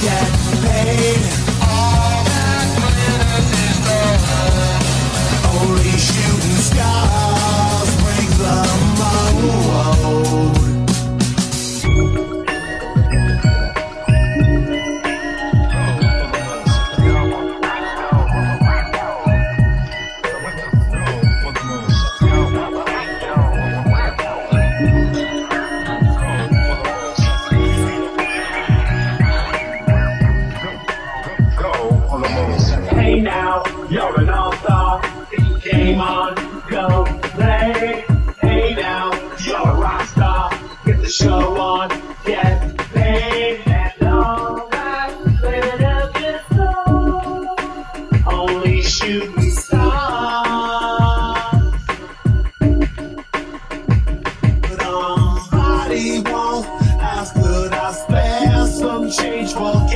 get paid. Now, you're an all-star. Game on, go play. Hey now, you're a rock star. Get the show on, get paid. And all that glitters is gold. Only shooting stars. But somebody won't ask, could I spare some change for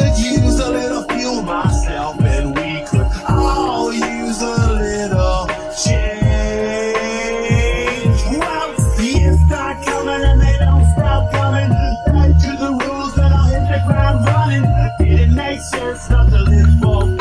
could use a little fuel myself, and we could all use a little change. Well, the ends start coming and they don't stop coming. Back to the rules that I hit the ground running. Did it make sense not to live for?